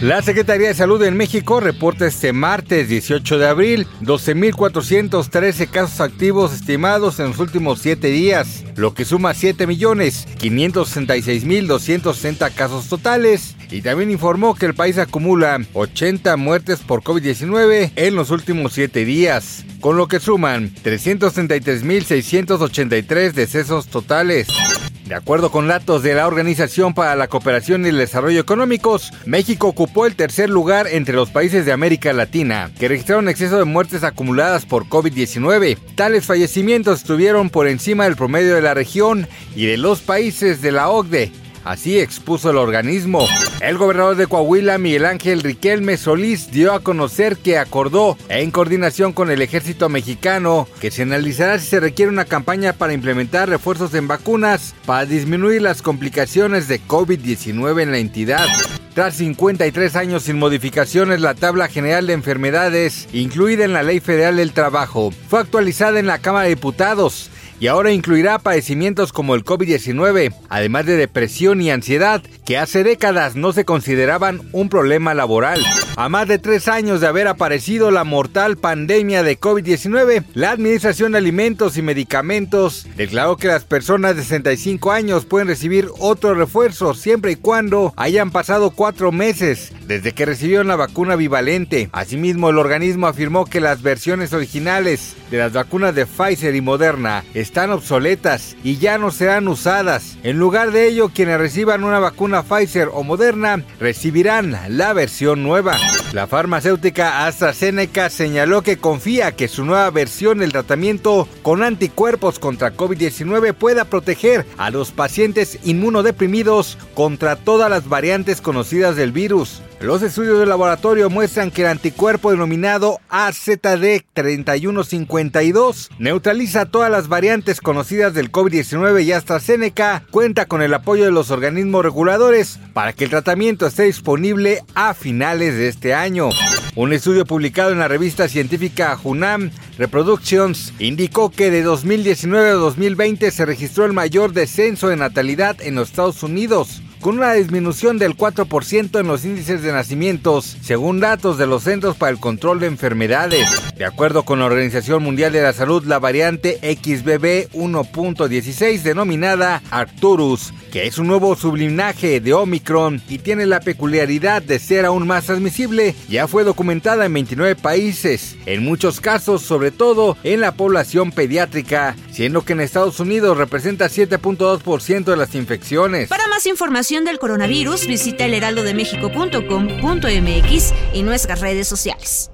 La Secretaría de Salud en México reporta este martes 18 de abril 12.413 casos activos estimados en los últimos 7 días, lo que suma 7.566.260 casos totales. Y también informó que el país acumula 80 muertes por COVID-19 en los últimos 7 días, con lo que suman 333.683 decesos totales. De acuerdo con datos de la Organización para la Cooperación y el Desarrollo Económicos, México ocupó el tercer lugar entre los países de América Latina, que registraron exceso de muertes acumuladas por COVID-19. Tales fallecimientos estuvieron por encima del promedio de la región y de los países de la OCDE, Así expuso el organismo. El gobernador de Coahuila, Miguel Ángel Riquelme Solís, dio a conocer que acordó, en coordinación con el ejército mexicano, que se analizará si se requiere una campaña para implementar refuerzos en vacunas para disminuir las complicaciones de COVID-19 en la entidad. Tras 53 años sin modificaciones, la tabla general de enfermedades, incluida en la Ley Federal del Trabajo, fue actualizada en la Cámara de Diputados ahora incluirá padecimientos como el COVID-19, además de depresión y ansiedad, que hace décadas no se consideraban un problema laboral. A más de tres años de haber aparecido la mortal pandemia de COVID-19, la Administración de Alimentos y Medicamentos declaró que las personas de 65 años pueden recibir otro refuerzo siempre y cuando hayan pasado cuatro meses desde que recibieron la vacuna bivalente. Asimismo, el organismo afirmó que las versiones originales de las vacunas de Pfizer y Moderna están obsoletas y ya no serán usadas. En lugar de ello, quienes reciban una vacuna Pfizer o Moderna recibirán la versión nueva. La farmacéutica AstraZeneca señaló que confía que su nueva versión del tratamiento con anticuerpos contra COVID-19 pueda proteger a los pacientes inmunodeprimidos contra todas las variantes conocidas del virus. Los estudios de laboratorio muestran que el anticuerpo denominado AZD3152 neutraliza todas las variantes conocidas del COVID-19 y AstraZeneca cuenta con el apoyo de los organismos reguladores para que el tratamiento esté disponible a finales de este año. Un estudio publicado en la revista científica Hunam Reproductions indicó que de 2019 a 2020 se registró el mayor descenso de natalidad en los Estados Unidos con una disminución del 4% en los índices de nacimientos, según datos de los Centros para el Control de Enfermedades. De acuerdo con la Organización Mundial de la Salud, la variante XBB 1.16 denominada Arcturus, que es un nuevo sublinaje de Omicron y tiene la peculiaridad de ser aún más transmisible, ya fue documentada en 29 países, en muchos casos sobre todo en la población pediátrica, siendo que en Estados Unidos representa 7.2% de las infecciones. Para más información del coronavirus, visita elheraldodemexico.com.mx y nuestras redes sociales.